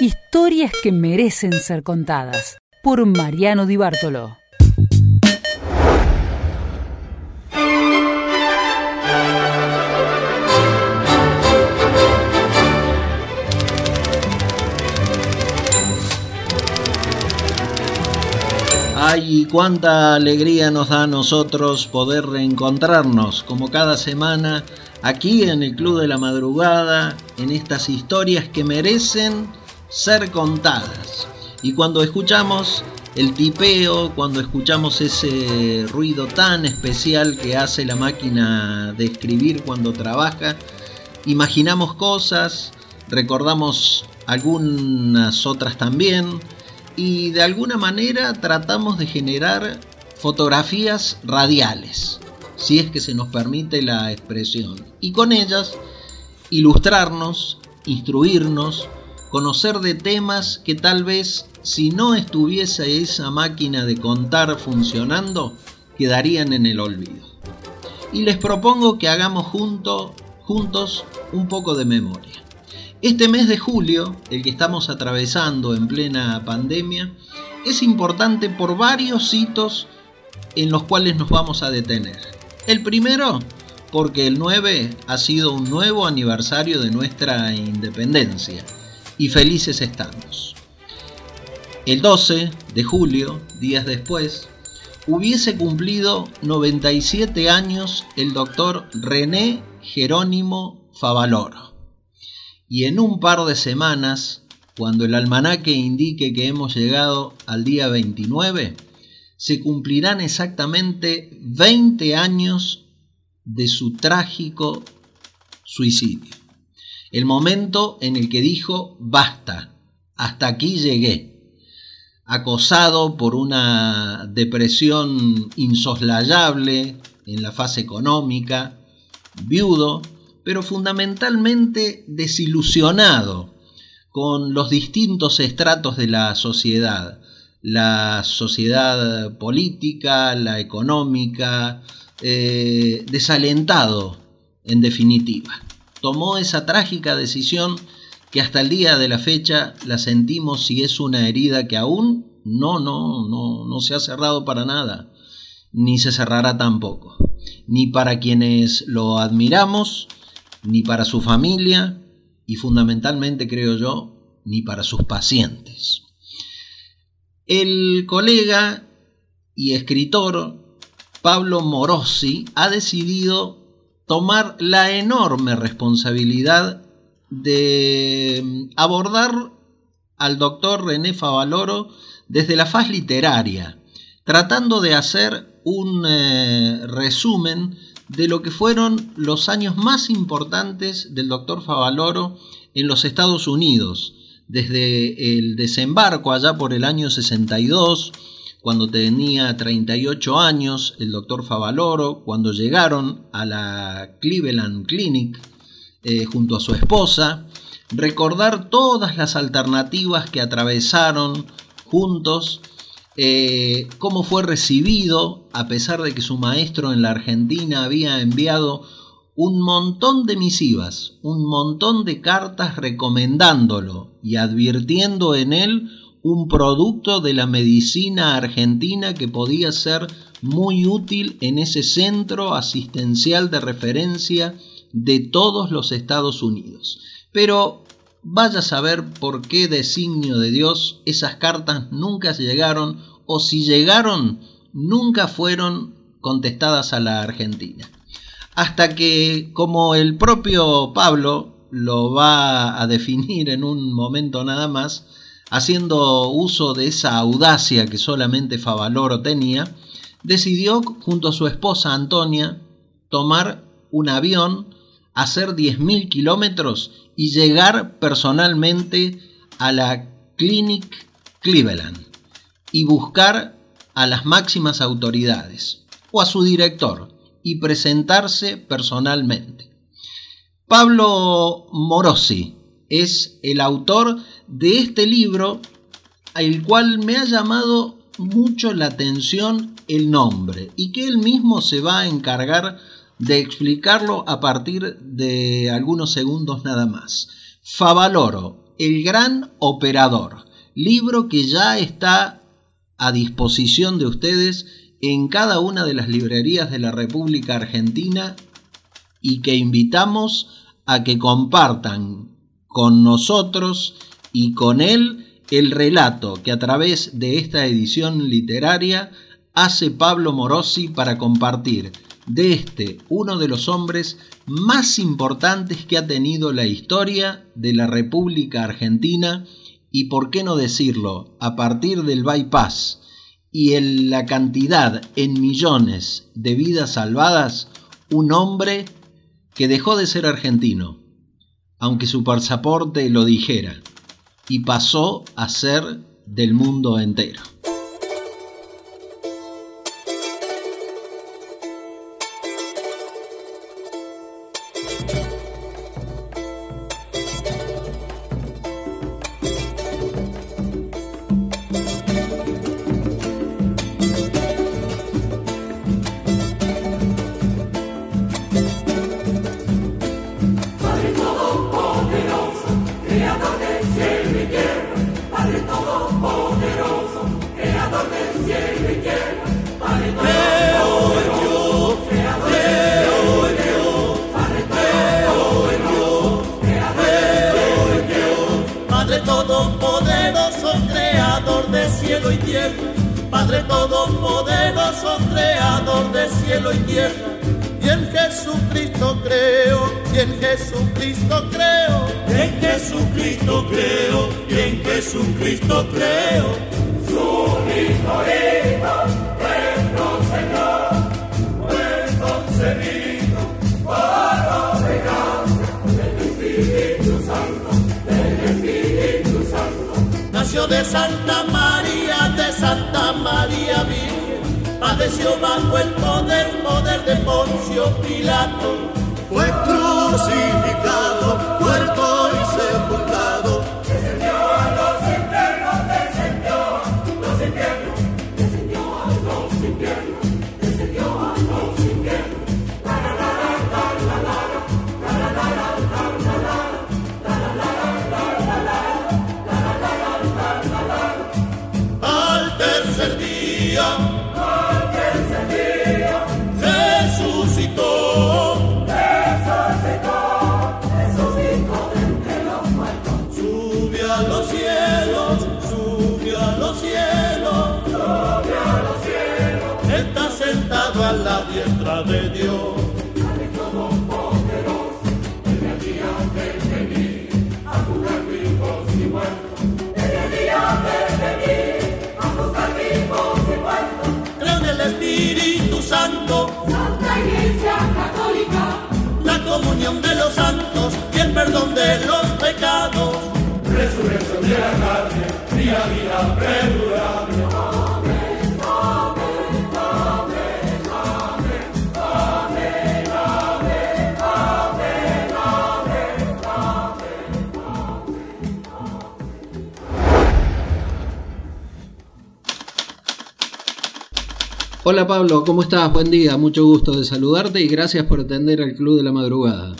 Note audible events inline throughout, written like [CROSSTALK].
Historias que merecen ser contadas por Mariano Di Bartolo. Ay, cuánta alegría nos da a nosotros poder reencontrarnos como cada semana aquí en el Club de la Madrugada, en estas historias que merecen ser contadas. Y cuando escuchamos el tipeo, cuando escuchamos ese ruido tan especial que hace la máquina de escribir cuando trabaja, imaginamos cosas, recordamos algunas otras también, y de alguna manera tratamos de generar fotografías radiales, si es que se nos permite la expresión, y con ellas ilustrarnos, instruirnos, conocer de temas que tal vez si no estuviese esa máquina de contar funcionando, quedarían en el olvido. Y les propongo que hagamos junto, juntos un poco de memoria. Este mes de julio, el que estamos atravesando en plena pandemia, es importante por varios hitos en los cuales nos vamos a detener. El primero, porque el 9 ha sido un nuevo aniversario de nuestra independencia y felices estamos. El 12 de julio, días después, hubiese cumplido 97 años el doctor René Jerónimo Favaloro y en un par de semanas, cuando el almanaque indique que hemos llegado al día 29, se cumplirán exactamente 20 años de su trágico suicidio. El momento en el que dijo, basta, hasta aquí llegué. Acosado por una depresión insoslayable en la fase económica, viudo, pero fundamentalmente desilusionado con los distintos estratos de la sociedad, la sociedad política, la económica, eh, desalentado en definitiva. Tomó esa trágica decisión que hasta el día de la fecha la sentimos y es una herida que aún no, no, no, no se ha cerrado para nada, ni se cerrará tampoco, ni para quienes lo admiramos, ni para su familia y fundamentalmente, creo yo, ni para sus pacientes. El colega y escritor Pablo Morosi ha decidido tomar la enorme responsabilidad de abordar al doctor René Favaloro desde la faz literaria, tratando de hacer un eh, resumen de lo que fueron los años más importantes del doctor Favaloro en los Estados Unidos, desde el desembarco allá por el año 62, cuando tenía 38 años el doctor Favaloro, cuando llegaron a la Cleveland Clinic eh, junto a su esposa, recordar todas las alternativas que atravesaron juntos eh, cómo fue recibido, a pesar de que su maestro en la Argentina había enviado un montón de misivas, un montón de cartas recomendándolo y advirtiendo en él un producto de la medicina argentina que podía ser muy útil en ese centro asistencial de referencia de todos los Estados Unidos. Pero vaya a saber por qué designio de Dios esas cartas nunca llegaron o si llegaron nunca fueron contestadas a la Argentina. Hasta que, como el propio Pablo lo va a definir en un momento nada más, haciendo uso de esa audacia que solamente Favaloro tenía, decidió junto a su esposa Antonia tomar un avión, hacer 10.000 kilómetros y llegar personalmente a la Clinic Cleveland y buscar a las máximas autoridades o a su director y presentarse personalmente. Pablo Morosi es el autor de este libro al cual me ha llamado mucho la atención el nombre y que él mismo se va a encargar de explicarlo a partir de algunos segundos nada más. Favaloro El Gran Operador, libro que ya está a disposición de ustedes en cada una de las librerías de la República Argentina y que invitamos a que compartan con nosotros y con él el relato que a través de esta edición literaria hace Pablo Morosi para compartir de este uno de los hombres más importantes que ha tenido la historia de la República Argentina y por qué no decirlo, a partir del bypass y en la cantidad en millones de vidas salvadas, un hombre que dejó de ser argentino, aunque su pasaporte lo dijera, y pasó a ser del mundo entero. de Santa María, de Santa María Virgen, padeció bajo el poder, poder de Poncio Pilato, fue crucificado Santo, Santa Iglesia Católica. La comunión de los santos y el perdón de los Hola Pablo, ¿cómo estás? Buen día, mucho gusto de saludarte y gracias por atender al Club de la Madrugada.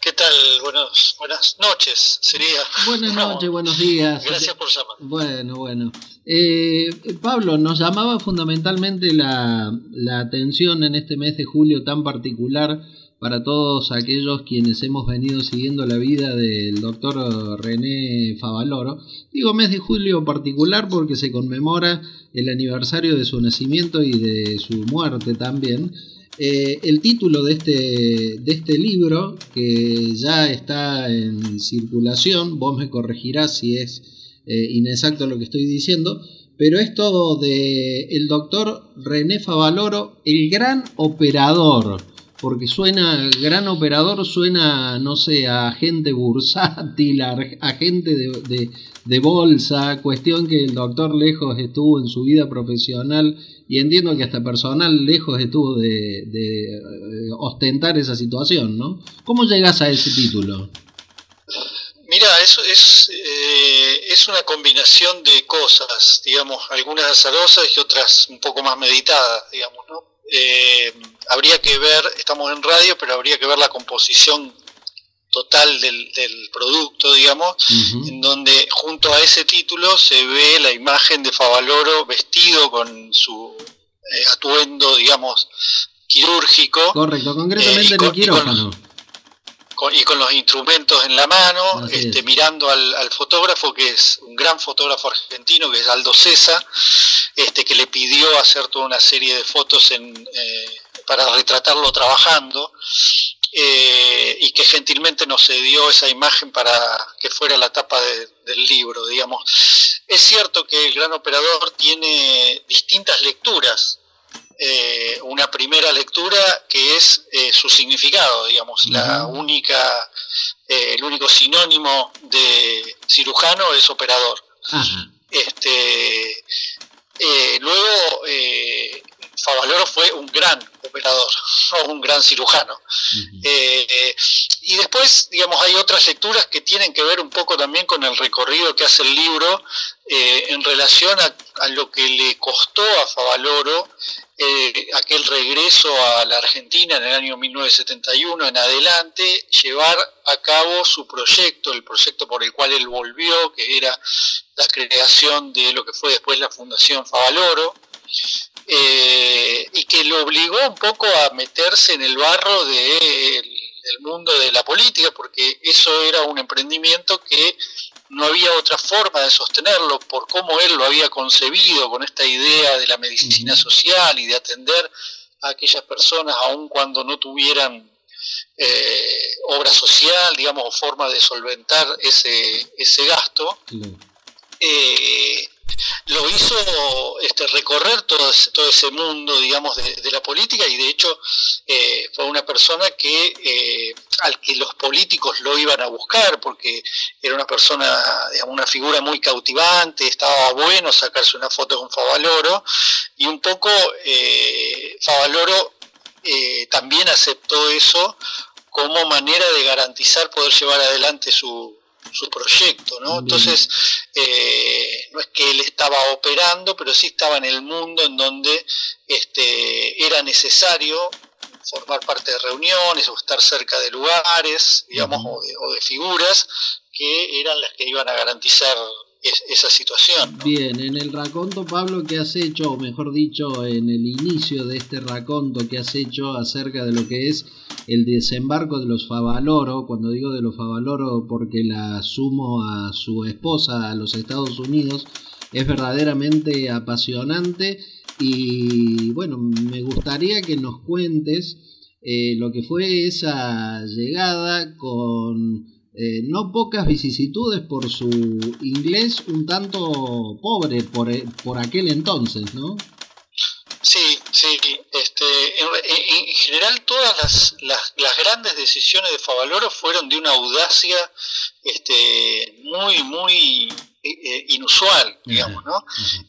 ¿Qué tal? buenas noches, sería. Buenas [LAUGHS] noches, buenos días. Gracias por llamar. Bueno, bueno. Eh, Pablo, nos llamaba fundamentalmente la, la atención en este mes de julio tan particular para todos aquellos quienes hemos venido siguiendo la vida del doctor René Favaloro. Digo mes de julio particular porque se conmemora el aniversario de su nacimiento y de su muerte también. Eh, el título de este, de este libro, que ya está en circulación, vos me corregirás si es eh, inexacto lo que estoy diciendo, pero esto de el doctor René Favaloro, el gran operador porque suena, gran operador suena, no sé, a agente bursátil, a agente de, bolsa, cuestión que el doctor lejos estuvo en su vida profesional y entiendo que hasta personal lejos estuvo de, eh, ostentar esa situación, ¿no? ¿Cómo llegas a ese título? Mira, eso es, eh, es una combinación de cosas, digamos, algunas azarosas y otras un poco más meditadas, digamos, ¿no? Eh, habría que ver, estamos en radio, pero habría que ver la composición total del, producto, digamos, en donde junto a ese título se ve la imagen de Favaloro vestido con su eh, atuendo, digamos, quirúrgico. Correcto, concretamente en el quirófano. y con los instrumentos en la mano, este, mirando al, fotógrafo, que es un gran fotógrafo argentino, que es Aldo César, este, que le pidió hacer toda una serie de fotos en, eh, para retratarlo trabajando, eh, y que gentilmente nos cedió esa imagen para que fuera la tapa del libro, digamos. Es cierto que el gran operador tiene distintas lecturas eh, una primera lectura que es su significado, digamos, la única, el único sinónimo de cirujano es operador. Este, luego, Favaloro fue un gran operador, [LAUGHS] un gran cirujano. y después, digamos, hay otras lecturas que tienen que ver un poco también con el recorrido que hace el libro en relación a, a, lo que le costó a Favaloro eh, aquel regreso a la Argentina en el año 1971 en adelante, llevar a cabo su proyecto, el proyecto por el cual él volvió, que era la creación de lo que fue después la Fundación Favaloro, eh, y que lo obligó un poco a meterse en el barro del mundo de la política, porque eso era un emprendimiento que no había otra forma de sostenerlo por cómo él lo había concebido con esta idea de la medicina social y de atender a aquellas personas aun cuando no tuvieran eh, obra social, digamos, o forma de solventar ese, ese gasto. Eh, lo hizo este, recorrer todo ese, todo ese mundo, digamos, de, la política y de hecho eh, fue una persona que eh, al que los políticos lo iban a buscar porque era una persona, digamos, una figura muy cautivante, estaba bueno sacarse una foto con Favaloro y un poco eh, Favaloro eh, también aceptó eso como manera de garantizar poder llevar adelante su, su proyecto, ¿no? Entonces, eh, no es que él estaba operando, pero sí estaba en el mundo en donde este, era necesario formar parte de reuniones o estar cerca de lugares, digamos, o de figuras que eran las que iban a garantizar esa situación. Bien, en el raconto, Pablo, que has hecho, o mejor dicho, en el inicio de este raconto que has hecho acerca de lo que es el desembarco de los Favaloro, cuando digo de los Favaloro porque la sumo a su esposa a los Estados Unidos, es verdaderamente apasionante y bueno, me gustaría que nos cuentes eh, lo que fue esa llegada con eh, no pocas vicisitudes por su inglés un tanto pobre por, eh, por aquel entonces, ¿no? Sí, sí. Este, en, general todas las, las, grandes decisiones de Favaloro fueron de una audacia este, muy, muy eh, inusual, digamos, ¿no?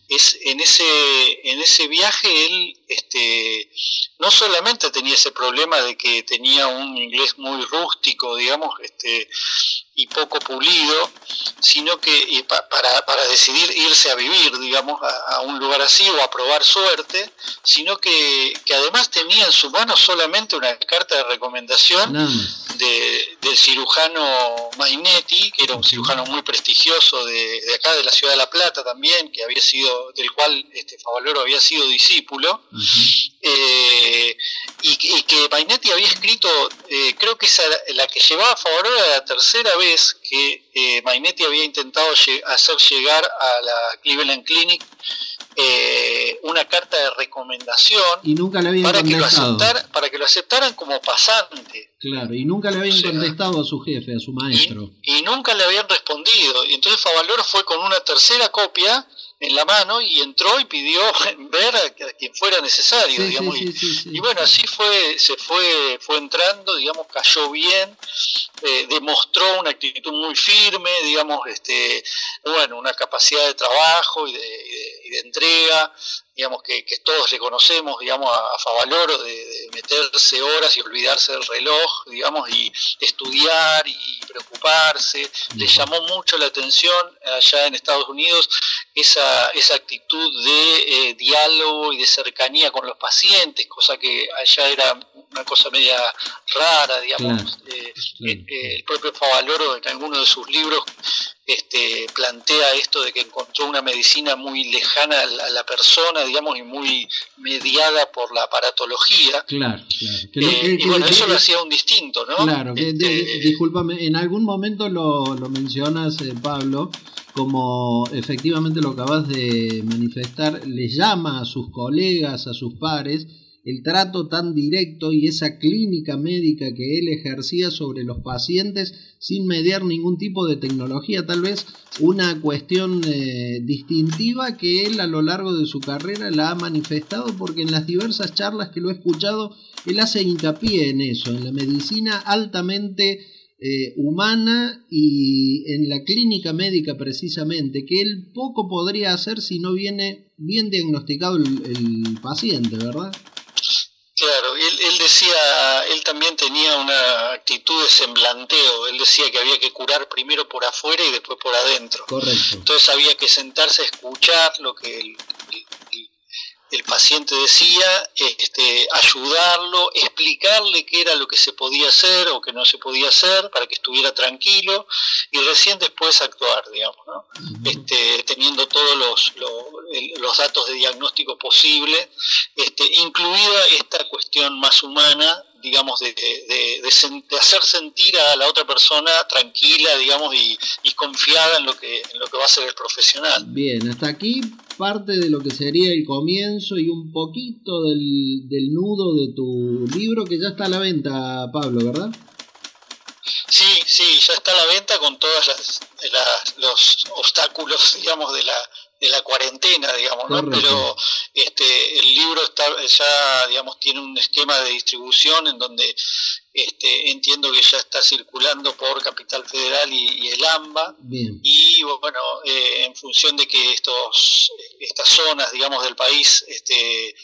Es en ese en ese viaje él este no solamente tenía ese problema de que tenía un inglés muy rústico, digamos, este y poco pulido, sino que para, para, decidir irse a vivir, digamos, a, un lugar así o a probar suerte, sino que, que, además tenía en su mano solamente una carta de recomendación de, del cirujano Mainetti, que era un cirujano muy prestigioso de, de, acá, de la ciudad de La Plata también, que había sido, del cual este Favaloro había sido discípulo, eh, y, que Mainetti había escrito, eh, creo que esa la que llevaba a Favaloro era la tercera vez que eh, Mainetti había intentado hacer llegar a la Cleveland Clinic eh, una carta de recomendación y nunca le habían para, que lo aceptar, para que lo aceptaran como pasante. Claro, y nunca le habían contestado a su jefe, a su maestro. Y, nunca le habían respondido. Y entonces Favaloro fue con una tercera copia en la mano y entró y pidió [LAUGHS] ver a, quien fuera necesario, digamos. y, bueno, así fue, se fue, fue entrando, digamos, cayó bien, eh, demostró una actitud muy firme, digamos, este, bueno, una capacidad de trabajo y de, y de entrega, digamos, que, que todos reconocemos, digamos, a, Favaloro de, meterse horas y olvidarse del reloj, digamos, y estudiar y preocuparse. Le llamó mucho la atención allá en Estados Unidos esa, esa actitud de eh, diálogo y de cercanía con los pacientes, cosa que allá era una cosa media rara, digamos. Eh, eh, el propio Favaloro en alguno de sus libros este, plantea esto de que encontró una medicina muy lejana a la persona, digamos, y muy mediada por la aparatología. Claro, claro. Eh, y bueno, eso lo hacía un distinto, ¿no? Claro, este, discúlpame, en algún momento lo, lo mencionas, Pablo, como efectivamente lo acabas de manifestar, le llama a sus colegas, a sus pares, el trato tan directo y esa clínica médica que él ejercía sobre los pacientes sin mediar ningún tipo de tecnología, tal vez una cuestión eh, distintiva que él a lo largo de su carrera la ha manifestado porque en las diversas charlas que lo he escuchado, él hace hincapié en eso, en la medicina altamente eh, humana y en la clínica médica precisamente, que él poco podría hacer si no viene bien diagnosticado el, paciente, ¿verdad? Claro, él, él, decía, él también tenía una actitud de semblanteo, él decía que había que curar primero por afuera y después por adentro. Correcto. Entonces había que sentarse a escuchar lo que el, el paciente decía, este, ayudarlo, explicarle qué era lo que se podía hacer o que no se podía hacer para que estuviera tranquilo y recién después actuar, digamos, ¿no? este, teniendo todos los, los, datos de diagnóstico posible, este, incluida esta cuestión más humana digamos, de, de, hacer sentir a la otra persona tranquila, digamos, y, confiada en lo, que, en lo que va a ser el profesional. Bien, hasta aquí parte de lo que sería el comienzo y un poquito del, del nudo de tu libro que ya está a la venta, Pablo, ¿verdad? Sí, sí, ya está a la venta con todos los obstáculos, digamos, de la, de la cuarentena, digamos, ¿no? Pero este, el libro está ya, digamos, tiene un esquema de distribución en donde este, entiendo que ya está circulando por Capital Federal y, el AMBA. Y bueno, eh, en función de que estos, estas zonas, digamos, del país este,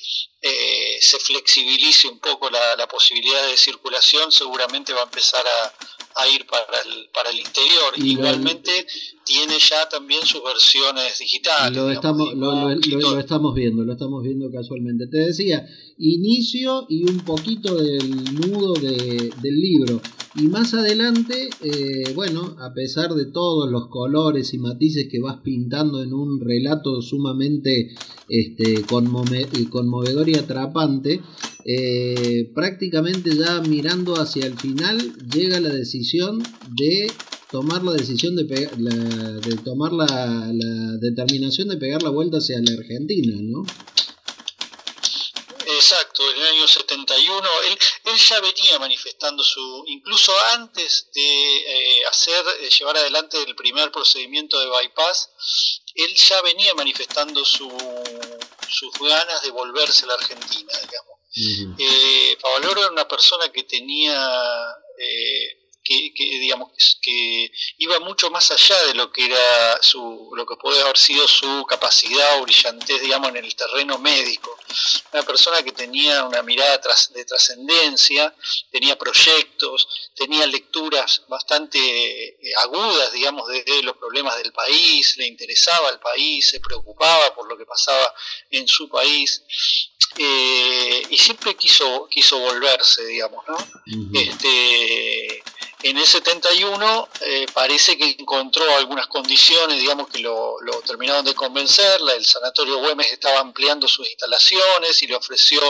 eh, se flexibilice un poco la, la posibilidad de circulación, seguramente va a empezar a, a ir para el, para el interior. Igualmente tiene ya también sus versiones digitales. Lo estamos, lo, estamos viendo, lo estamos viendo casualmente. Te decía, inicio y un poquito del nudo de, del libro. Y más adelante, eh, bueno, a pesar de todos los colores y matices que vas pintando en un relato sumamente este, conmovedor y atrapante, eh, prácticamente ya mirando hacia el final llega la decisión de tomar la decisión de, de tomar la, determinación de pegar la vuelta hacia la Argentina, ¿no? Exacto, en el año 71 él, él ya venía manifestando su, incluso antes de eh, hacer, llevar adelante el primer procedimiento de bypass, él ya venía manifestando su, sus ganas de volverse a la Argentina, digamos. Eh, Pavaloro era una persona que tenía, eh, que, digamos, que iba mucho más allá de lo que era su, lo que puede haber sido su capacidad o brillantez, digamos, en el terreno médico. Una persona que tenía una mirada de trascendencia, tenía proyectos, tenía lecturas bastante eh, agudas, digamos, de, los problemas del país, le interesaba el país, se preocupaba por lo que pasaba en su país. Eh, y siempre quiso, quiso volverse, digamos, ¿no? este, en el 71 eh, parece que encontró algunas condiciones, digamos, que lo, terminaron de convencer. El Sanatorio Güemes estaba ampliando sus instalaciones y le ofreció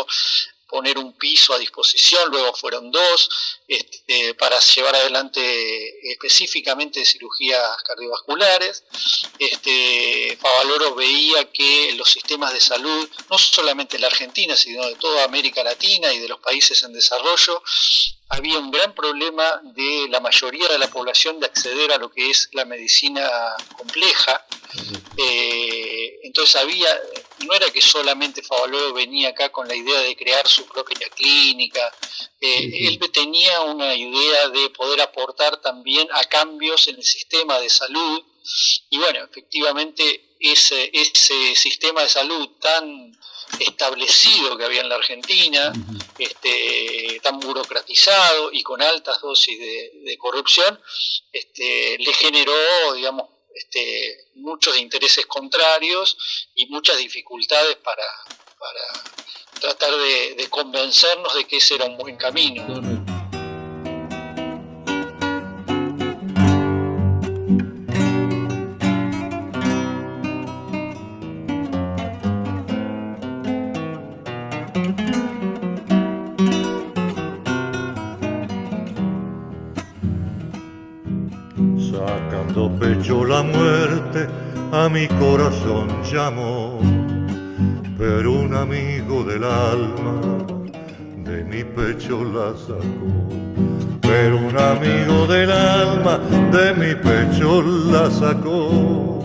poner un piso a disposición, luego fueron dos, este, para llevar adelante específicamente cirugías cardiovasculares. Este, Favaloro veía que los sistemas de salud, no solamente en la Argentina, sino de toda América Latina y de los países en desarrollo, había un gran problema de la mayoría de la población de acceder a lo que es la medicina compleja. Eh, entonces había, no era que solamente Favaloro venía acá con la idea de crear su propia clínica, eh, él tenía una idea de poder aportar también a cambios en el sistema de salud. Y bueno, efectivamente ese, ese sistema de salud tan establecido que había en la Argentina, este, tan burocratizado y con altas dosis de, corrupción, este, le generó, digamos, este, muchos intereses contrarios y muchas dificultades para, tratar de, convencernos de que ese era un buen camino. A mi corazón llamó pero un amigo del alma de mi pecho la sacó. Pero un amigo del alma de mi pecho la sacó.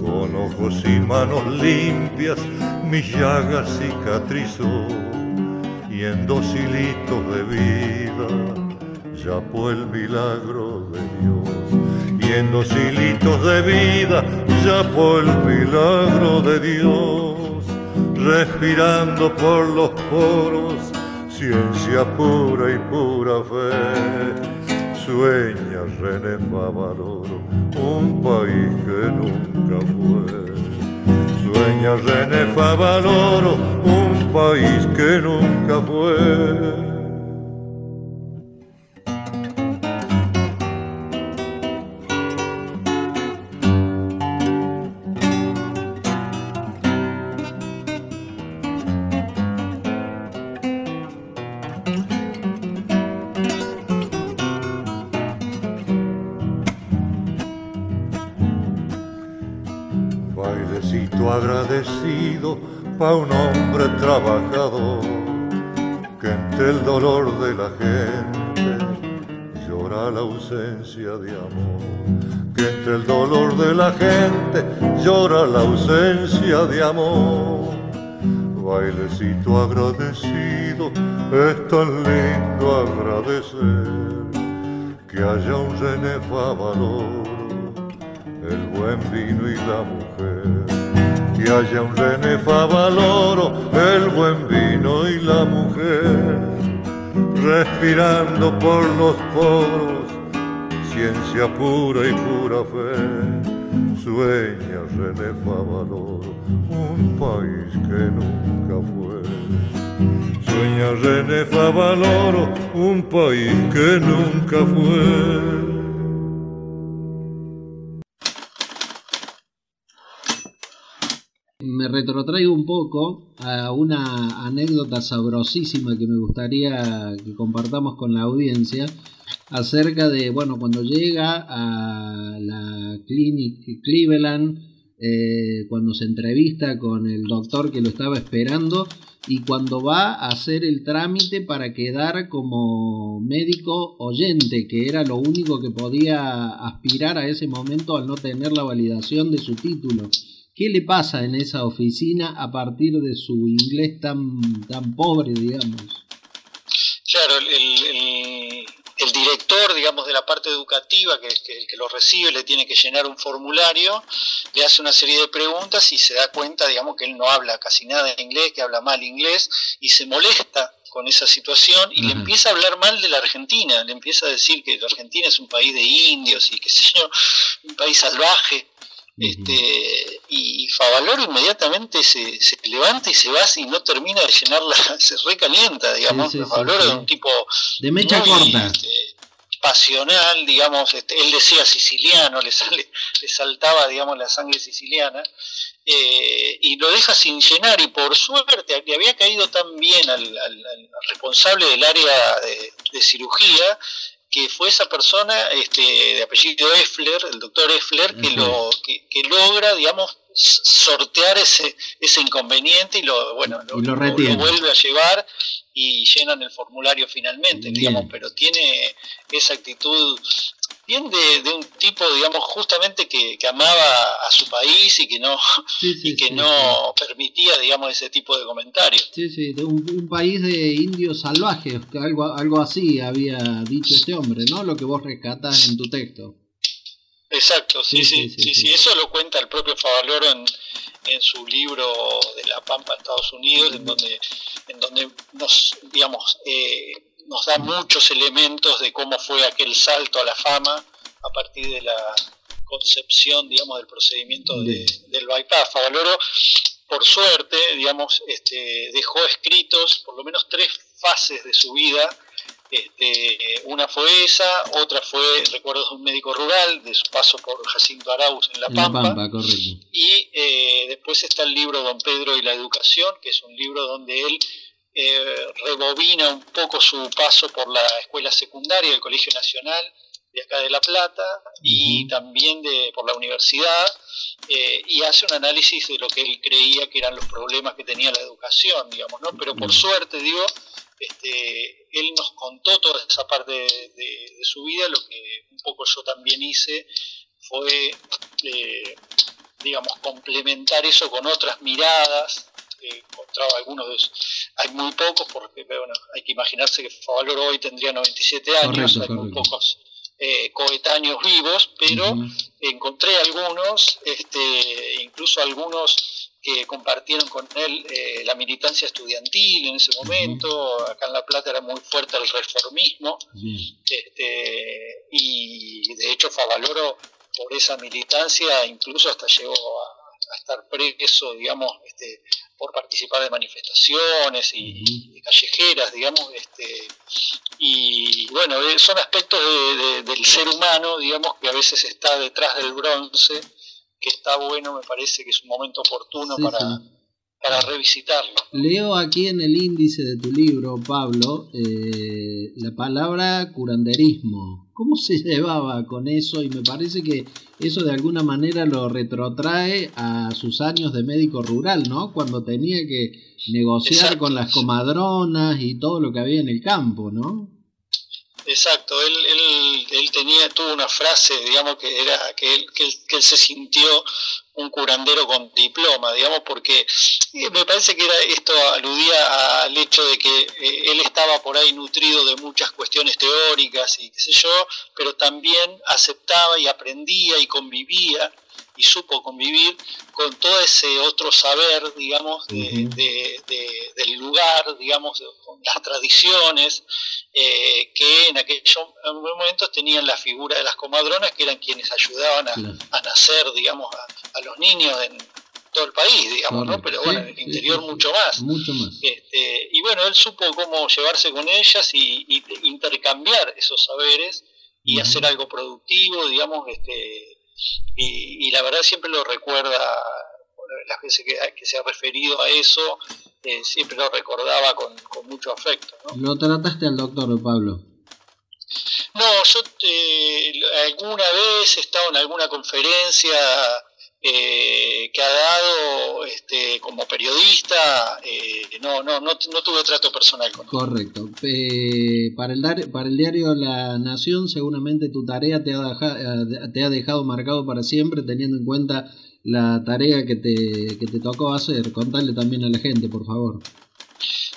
Con ojos y manos limpias mis llagas cicatrizó y en dos hilitos de vida ya fue el milagro de Dios. Dos hilitos de vida ya fue el milagro de Dios respirando por los poros, ciencia pura y pura fe. Sueña René Favaloro, un país que nunca fue. Sueña René Favaloro, un país que nunca fue. La gente llora la ausencia de amor. Bailecito agradecido, es tan lindo agradecer que haya un René valor el buen vino y la mujer que haya un René Favaloro, el buen vino y la mujer, respirando por los poros, ciencia pura y pura fe. Sueña René Favaloro, un país que nunca fue. Sueña René Favaloro, un país que nunca fue. me retrotraigo un poco a una anécdota sabrosísima que me gustaría que compartamos con la audiencia acerca de, bueno, cuando llega a la Clinic Cleveland, eh, cuando se entrevista con el doctor que lo estaba esperando y cuando va a hacer el trámite para quedar como médico oyente, que era lo único que podía aspirar a ese momento al no tener la validación de su título. ¿Qué le pasa en esa oficina a partir de su inglés tan, tan pobre, digamos? Claro, el, director, digamos, de la parte educativa, que, que, que lo recibe, le tiene que llenar un formulario, le hace una serie de preguntas y se da cuenta, digamos, que él no habla casi nada de inglés, que habla mal inglés, y se molesta con esa situación y le empieza a hablar mal de la Argentina, le empieza a decir que la Argentina es un país de indios y que sé yo, un país salvaje. Este, y Favaloro inmediatamente se, se, levanta y se va y no termina de llenarla, [LAUGHS] se recalienta, digamos. Favaloro es un tipo de mecha corta. Este, pasional, digamos, este, él decía siciliano, le, sale, le saltaba, digamos, la sangre siciliana, eh, y lo deja sin llenar, y por suerte le había caído tan bien al, al, responsable del área de, de cirugía, que fue esa persona este, de apellido Effler, el doctor Effler, que, lo, que, logra, digamos, sortear ese, ese inconveniente y lo, bueno, lo, vuelve a llevar y llenan el formulario finalmente, digamos, pero tiene esa actitud bien de, un tipo, digamos, justamente que, amaba a su país y que no, y que no permitía, digamos, ese tipo de comentarios. Sí, sí, de un, país de indios salvajes, algo, algo así había dicho este hombre, ¿no? Lo que vos rescatas en tu texto. Exacto, sí, sí, sí, sí, eso lo cuenta el propio Favaloro en, en su libro de La Pampa, Estados Unidos, en donde, en donde nos, digamos, eh, nos da muchos elementos de cómo fue aquel salto a la fama a partir de la concepción, digamos, del procedimiento del bypass. Favaloro por suerte, digamos, este, dejó escritos por lo menos tres fases de su vida. Este, una fue esa, otra fue Recuerdos de un médico rural, de su paso por Jacinto Arauz en La Pampa. Y eh, después está el libro Don Pedro y la Educación, que es un libro donde él eh, rebobina un poco su paso por la escuela secundaria del Colegio Nacional de acá de La Plata y también de, por la universidad eh, y hace un análisis de lo que él creía que eran los problemas que tenía la educación, digamos, ¿no? Pero por suerte, digo, este, él nos contó toda esa parte de, su vida, lo que un poco yo también hice fue, eh, digamos, complementar eso con otras miradas, encontraba algunos de esos. Hay muy pocos, porque bueno, hay que imaginarse que Favalor hoy tendría 97 años, hay muy pocos eh, coetáneos vivos, pero encontré algunos, este, incluso algunos que compartieron con él eh, la militancia estudiantil en ese momento. Acá en La Plata era muy fuerte el reformismo. Este, y de hecho Favaloro, por esa militancia, incluso hasta llegó a, estar preso, digamos, este, por participar de manifestaciones y, callejeras, digamos, este, y bueno, eh, son aspectos del ser humano, digamos, que a veces está detrás del bronce, que está bueno, me parece que es un momento oportuno para, para revisitarlo. Leo aquí en el índice de tu libro, Pablo, eh, la palabra curanderismo. ¿Cómo se [LAUGHS] llevaba con eso? Y me parece que eso de alguna manera lo retrotrae a sus años de médico rural, ¿no? Cuando tenía que negociar con las comadronas y todo lo que había en el campo, ¿no? Exacto, él, él, él, tenía, tuvo una frase, digamos, que era que él, que él, se sintió un curandero con diploma, digamos, porque me parece que era, esto aludía al hecho de que eh, él estaba por ahí nutrido de muchas cuestiones teóricas y qué sé yo, pero también aceptaba y aprendía y convivía y supo convivir con todo ese otro saber, digamos, del lugar, digamos, con las tradiciones, eh, que en aquellos momentos tenían la figura de las comadronas, que eran quienes ayudaban a, nacer, digamos, a, los niños en todo el país, digamos, ¿no? Pero bueno, en el interior mucho más. Mucho más. Este, y bueno, él supo cómo llevarse con ellas y, intercambiar esos saberes y hacer algo productivo, digamos, este, y, la verdad siempre lo recuerda, las veces que, se ha referido a eso, eh, siempre lo recordaba con, mucho afecto. ¿Lo trataste al doctor Pablo? No, yo eh, alguna vez he estado en alguna conferencia eh, que ha dado este, como periodista, eh, no, no, no, no, tuve trato personal con él. Correcto. para, el, para el diario La Nación, seguramente tu tarea te ha, dejado, te ha dejado marcado para siempre, teniendo en cuenta la tarea que te, que te tocó hacer. Contale también a la gente, por favor.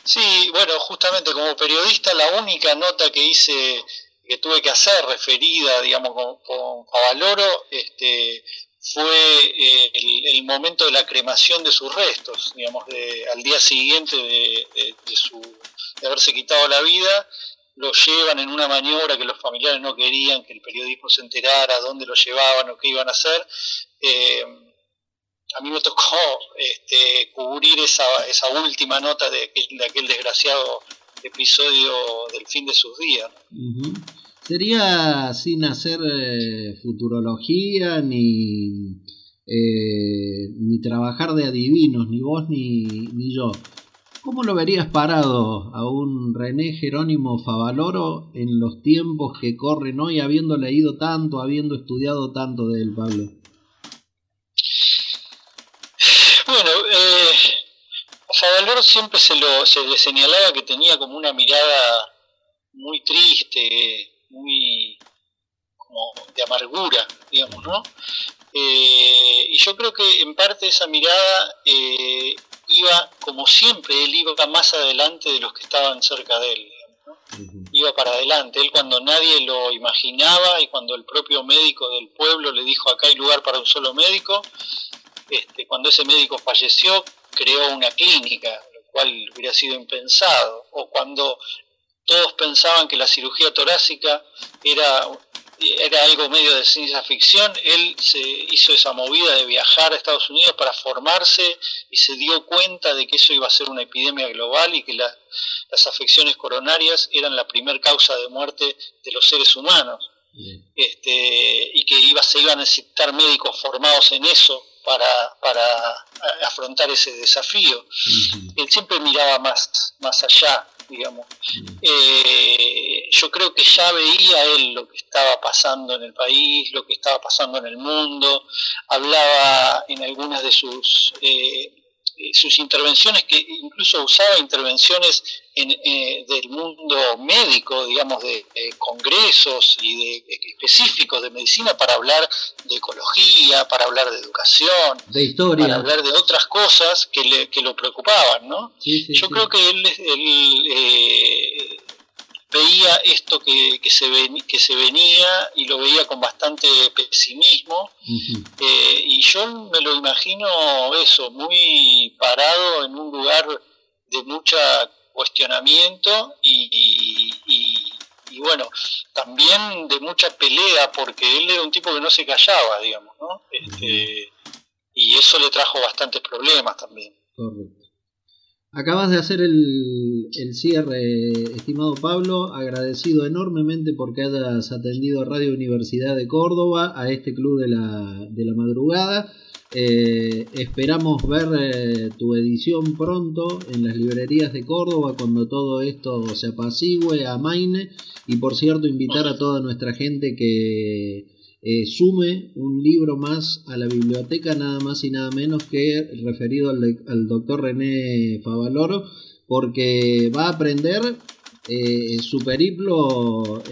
Sí, bueno, justamente como periodista, la única nota que hice que tuve que hacer referida, digamos, con, con Valoro, este, fue eh, el, momento de la cremación de sus restos, digamos, de, al día siguiente de, su, de haberse quitado la vida, lo llevan en una maniobra que los familiares no querían que el periodismo se enterara, dónde lo llevaban o qué iban a hacer. Eh, a mí me tocó este, cubrir esa, esa última nota de, aquel desgraciado episodio del fin de sus días. Sería sin hacer eh, futurología ni, eh, ni trabajar de adivinos, ni vos ni, ni yo. ¿Cómo lo verías parado a un René Jerónimo Favaloro en los tiempos que corren hoy, habiendo leído tanto, habiendo estudiado tanto de él, Pablo? Bueno, eh, Favaloro siempre se, lo, se le señalaba que tenía como una mirada muy triste, muy como de amargura, digamos, ¿no? Eh, y yo creo que en parte esa mirada eh, iba, como siempre, él iba más adelante de los que estaban cerca de él, iba para adelante. Él cuando nadie lo imaginaba y cuando el propio médico del pueblo le dijo acá hay lugar para un solo médico, este, cuando ese médico falleció creó una clínica, lo cual hubiera sido impensado. O cuando todos pensaban que la cirugía torácica era era algo medio de ciencia ficción, él se hizo esa movida de viajar a Estados Unidos para formarse y se dio cuenta de que eso iba a ser una epidemia global y que las afecciones coronarias eran la primer causa de muerte de los seres humanos. Este, y que iba, se iban a necesitar médicos formados en eso para, para afrontar ese desafío. Él siempre miraba más, más allá, digamos. Eh, yo creo que ya veía él lo que estaba pasando en el país, lo que estaba pasando en el mundo, hablaba en algunas de sus... Eh, eh, sus intervenciones, que incluso usaba intervenciones eh, del mundo médico, digamos, de, congresos y de, específicos de medicina para hablar de ecología, para hablar de educación, de historia, para hablar de otras cosas que, le, que lo preocupaban, ¿no? Yo creo que él, él eh, veía esto que, que, se que se venía y lo veía con bastante pesimismo eh, y yo me lo imagino eso, muy parado en un lugar de mucha cuestionamiento y, y, bueno, también de mucha pelea porque él era un tipo que no se callaba, digamos, ¿no? Este, y eso le trajo bastantes problemas también. Correcto. Acabas de hacer el, cierre, estimado Pablo, agradecido enormemente porque hayas atendido a Radio Universidad de Córdoba, a este club de la, de la madrugada. Eh, esperamos ver eh, tu edición pronto en las librerías de Córdoba cuando todo esto se apacigüe, amaine y por cierto invitar a toda nuestra gente que eh, sume un libro más a la biblioteca, nada más y nada menos que referido al, doctor René Favaloro, porque va a aprender eh, su periplo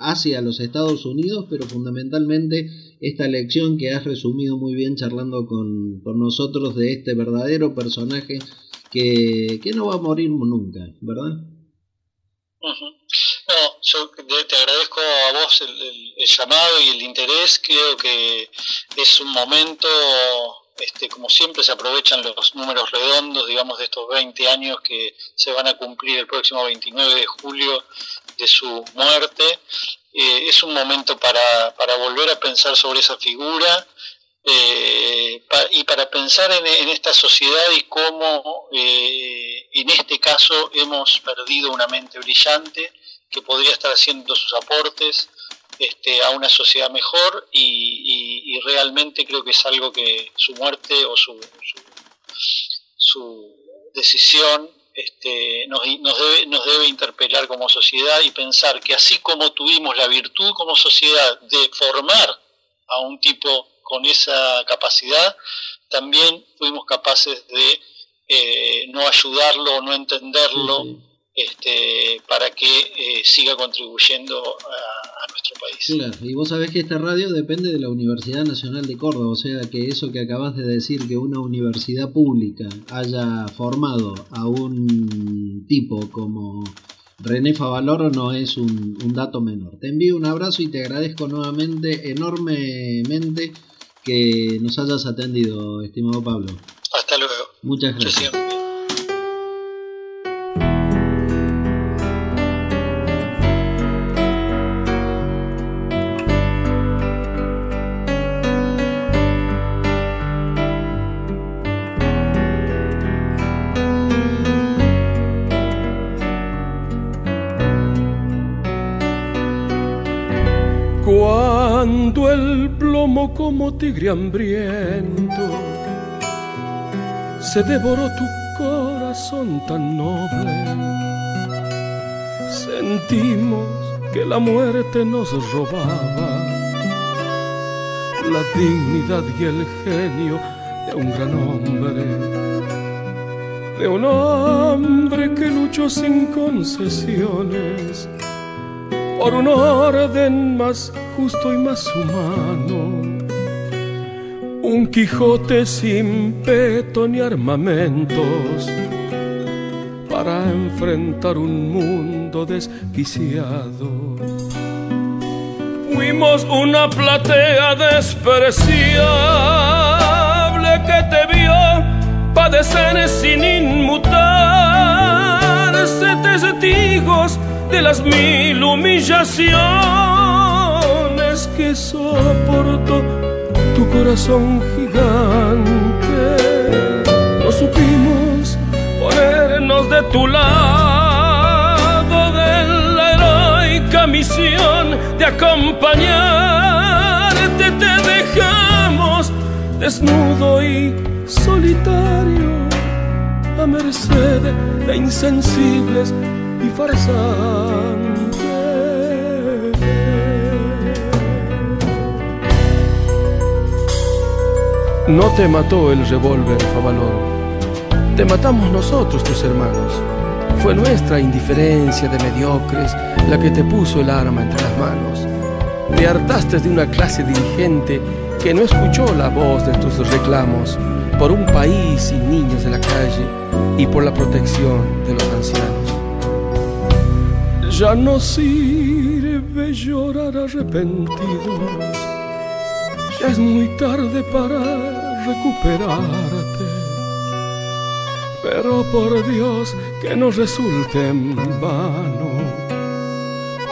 hacia los Estados Unidos, pero fundamentalmente esta lección que has resumido muy bien charlando con, nosotros de este verdadero personaje que, que no va a morir nunca, ¿verdad? Yo te agradezco a vos el, llamado y el interés. Creo que es un momento, este, como siempre se aprovechan los números redondos, digamos, de estos 20 años que se van a cumplir el próximo 29 de julio de su muerte. Eh, es un momento para, para volver a pensar sobre esa figura. Eh, y para pensar en, esta sociedad y cómo eh, en este caso hemos perdido una mente brillante que podría estar haciendo sus aportes este, a una sociedad mejor y, realmente creo que es algo que su muerte o su, su, decisión este, nos, nos, debe, nos debe interpelar como sociedad y pensar que así como tuvimos la virtud como sociedad de formar a un tipo con esa capacidad, también fuimos capaces de eh, no ayudarlo o no entenderlo este, para que eh, siga contribuyendo a, nuestro país. Claro, y vos sabés que esta radio depende de la Universidad Nacional de Córdoba, o sea que eso que acabas de decir, que una universidad pública haya formado a un tipo como René Favaloro no es un, un dato menor. Te envío un abrazo y te agradezco nuevamente enormemente que nos hayas atendido, estimado Pablo. Hasta luego. Muchas gracias. Como tigre hambriento, se devoró tu corazón tan noble. Sentimos que la muerte nos robaba. La dignidad y el genio de un gran hombre, de un hombre que luchó sin concesiones por un orden más justo y más humano. Un Quijote sin peto ni armamentos para enfrentar un mundo desquiciado. Fuimos una platea despreciable que te vio padecer sin inmutarse testigos de las mil humillaciones que soportó tu corazón gigante. No supimos ponernos de tu lado de la heroica misión de acompañarte. Te dejamos desnudo y solitario a merced de insensibles y farsantes. No te mató el revólver, Favaloro. Te matamos nosotros, tus hermanos. Fue nuestra indiferencia de mediocres la que te puso el arma entre las manos. Te hartaste de una clase dirigente que no escuchó la voz de tus reclamos por un país sin niños de la calle y por la protección de los ancianos. Ya no sirve llorar arrepentidos, ya es muy tarde para recuperarte. Pero por Dios que no resulte en vano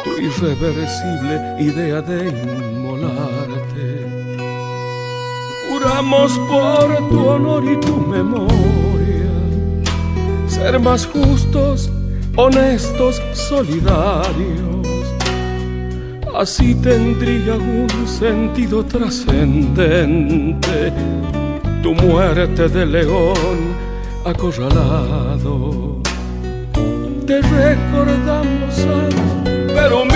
tu irreversible idea de inmolarte. Juramos por tu honor y tu memoria ser más justos, honestos, solidarios así tendría un sentido trascendente tu muerte de león acorralado. Te recordamos pero humilde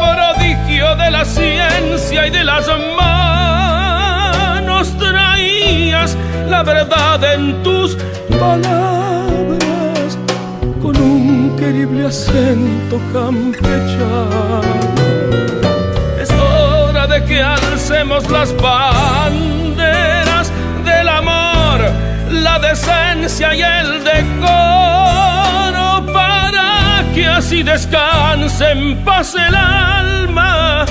prodigio de la ciencia y de las manos traías la verdad en tus palabras con un querible acento campechano de que alcemos las banderas del amor, la decencia y el decoro para que así descanse en paz el alma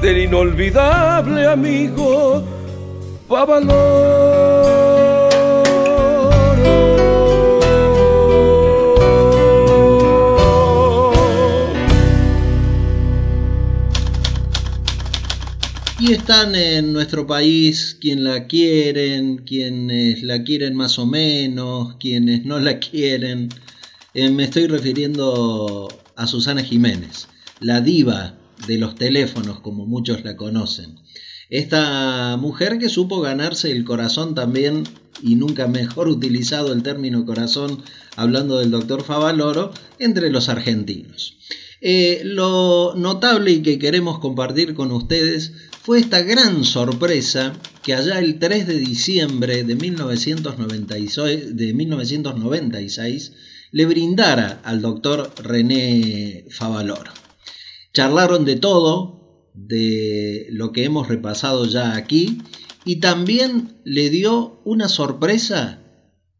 del inolvidable amigo Pavalor. Y están en nuestro país quien la quieren, quienes la quieren más o menos, quienes no la quieren. Eh, me estoy refiriendo a Susana Jiménez, la diva de los teléfonos, como muchos la conocen. Esta mujer que supo ganarse el corazón también, y nunca mejor [LAUGHS] utilizado el término corazón, hablando del doctor Favaloro, entre los argentinos. Eh, lo notable y que queremos compartir con ustedes fue esta gran sorpresa que allá el 3 de diciembre de 1996, de 1996 le brindara al doctor René Favaloro. Charlaron de todo, de lo que hemos repasado ya aquí, y también le dio una sorpresa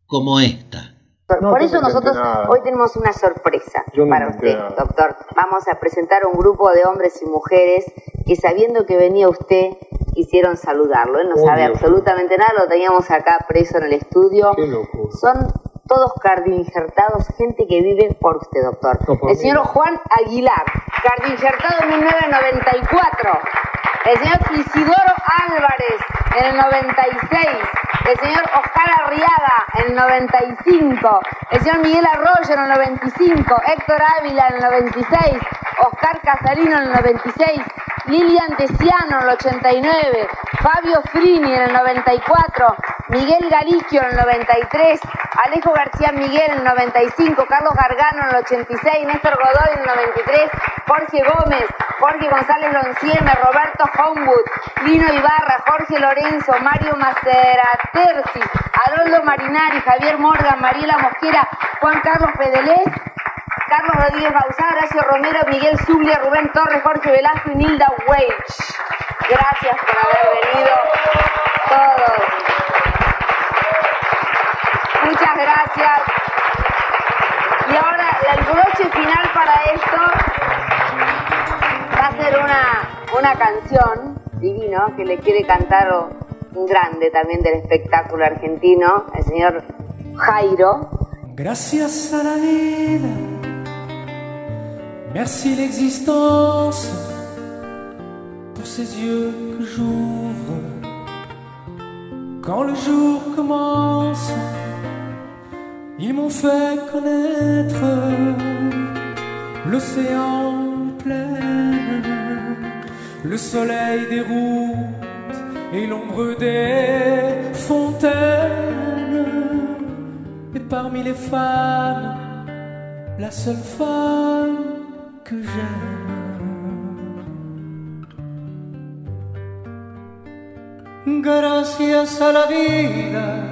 como esta. Por eso nosotros hoy tenemos una sorpresa para usted, doctor. Vamos a presentar un grupo de hombres y mujeres que sabiendo que venía usted quisieron saludarlo. Él no sabe absolutamente nada, lo teníamos acá preso en el estudio. Son todos cardingertados, gente que vive por usted, doctor. el señor Juan Aguilar, cardingertado en 1994. El señor Isidoro Álvarez en el 96. El señor Oscar Arriaga en el 95. El señor Miguel Arroyo en el 95. Héctor Ávila en el 96. Oscar Casarino en el 96. Lilian Tesiano en el 89. Fabio Frini en el 94. Miguel Galiquio en el 93. Alejo García Miguel en el 95, Carlos Gargano en el 86, Néstor Godoy en el 93, Jorge Gómez, Jorge González Loncieme, Roberto Homewood, Lino Ibarra, Jorge Lorenzo, Mario Maceraterzi, Adolfo Marinari, Javier Morgan, Mariela Mosquera, Juan Carlos Pedelés, Carlos Rodríguez Bauzá, Horacio Romero, Miguel Zuglia, Rubén Torres, Jorge Velasco y Nilda Weich. Gracias por haber venido todos. Muchas gracias. Y ahora el broche final para esto va a ser una, una canción divino que le quiere cantar un grande también del espectáculo argentino, el señor Jairo. Gracias a la vida, merci l'existence, ces yeux que j'ouvre quand le jour commence. Ils m'ont fait connaître l'océan plein, le soleil des routes et l'ombre des fontaines. Et parmi les femmes, la seule femme que j'aime. Gracias a la vida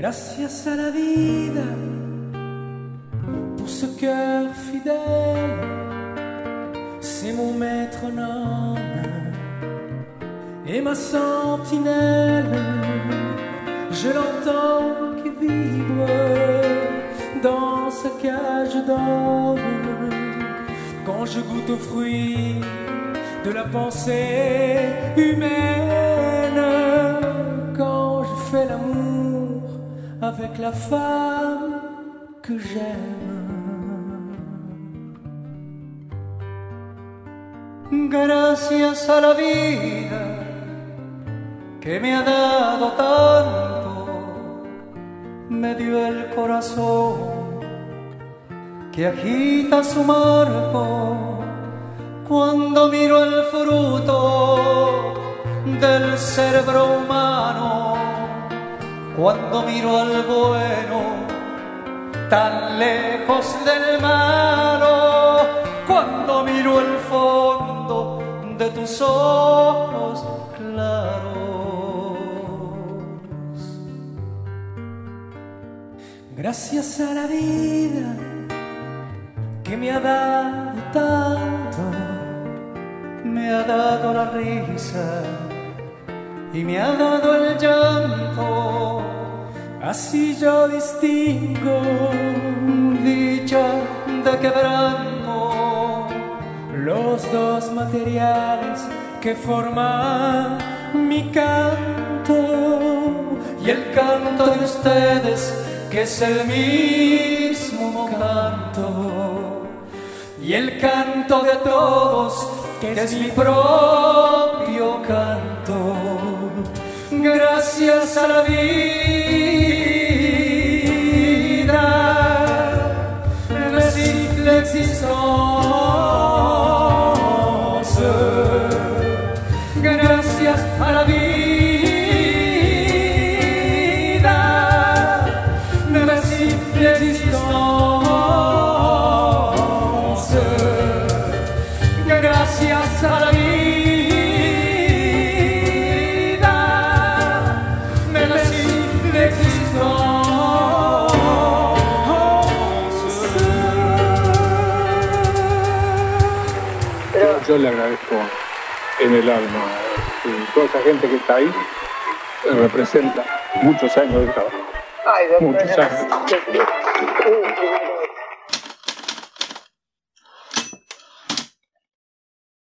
Gracias a la vida pour ce cœur fidèle, c'est mon métronome et ma sentinelle. Je l'entends qui vibre dans sa cage d'or quand je goûte aux fruits de la pensée humaine, avec la femme. Gracias a la vida que me ha dado tanto, me dio el corazón que agita su marco cuando miro el fruto del cerebro humano, cuando miro al bueno tan lejos del malo, cuando miro el fondo de tus ojos claros. Gracias a la vida que me ha dado tanto, me ha dado la risa y me ha dado el llanto. Así yo distingo dicha de quebranto, los dos materiales que forman mi canto y el canto de ustedes que es el mismo canto y el canto de todos, que es mi propio canto. Gracias a la vida, yo le agradezco en el alma. Y toda esa gente que está ahí representa muchos años de trabajo. muchos años.